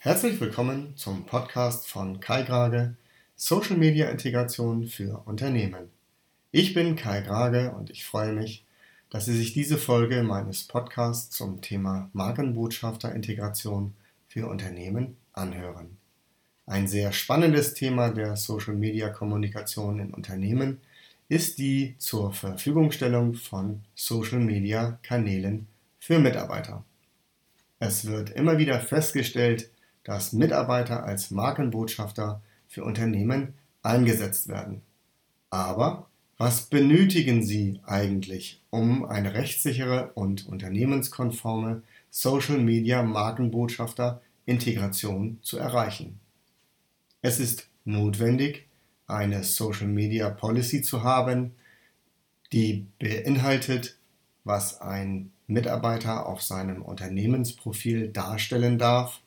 Herzlich willkommen zum Podcast von Kai Grage, Social Media Integration für Unternehmen. Ich bin Kai Grage und ich freue mich, dass Sie sich diese Folge meines Podcasts zum Thema Markenbotschafterintegration für Unternehmen anhören. Ein sehr spannendes Thema der Social Media Kommunikation in Unternehmen ist die zur Verfügungstellung von Social Media Kanälen für Mitarbeiter. Es wird immer wieder festgestellt, dass Mitarbeiter als Markenbotschafter für Unternehmen eingesetzt werden. Aber was benötigen sie eigentlich, um eine rechtssichere und unternehmenskonforme Social Media Markenbotschafter Integration zu erreichen? Es ist notwendig, eine Social Media Policy zu haben, die beinhaltet, was ein Mitarbeiter auf seinem Unternehmensprofil darstellen darf,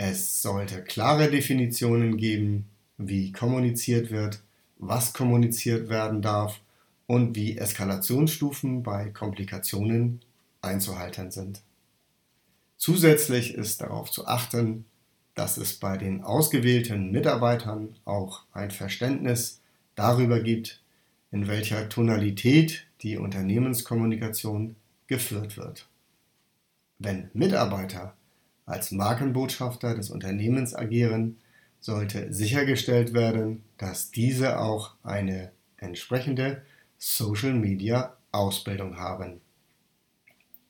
es sollte klare Definitionen geben, wie kommuniziert wird, was kommuniziert werden darf und wie Eskalationsstufen bei Komplikationen einzuhalten sind. Zusätzlich ist darauf zu achten, dass es bei den ausgewählten Mitarbeitern auch ein Verständnis darüber gibt, in welcher Tonalität die Unternehmenskommunikation geführt wird. Wenn Mitarbeiter als Markenbotschafter des Unternehmens agieren, sollte sichergestellt werden, dass diese auch eine entsprechende Social Media Ausbildung haben.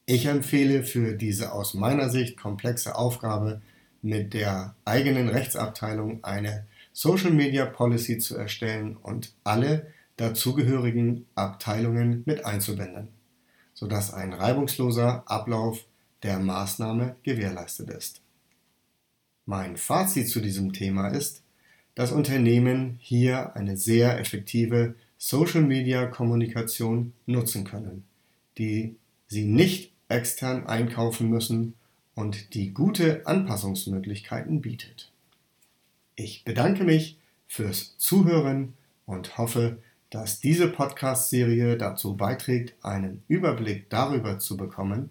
Ich empfehle für diese aus meiner Sicht komplexe Aufgabe mit der eigenen Rechtsabteilung eine Social Media Policy zu erstellen und alle dazugehörigen Abteilungen mit einzubinden, sodass ein reibungsloser Ablauf der Maßnahme gewährleistet ist. Mein Fazit zu diesem Thema ist, dass Unternehmen hier eine sehr effektive Social-Media-Kommunikation nutzen können, die sie nicht extern einkaufen müssen und die gute Anpassungsmöglichkeiten bietet. Ich bedanke mich fürs Zuhören und hoffe, dass diese Podcast-Serie dazu beiträgt, einen Überblick darüber zu bekommen,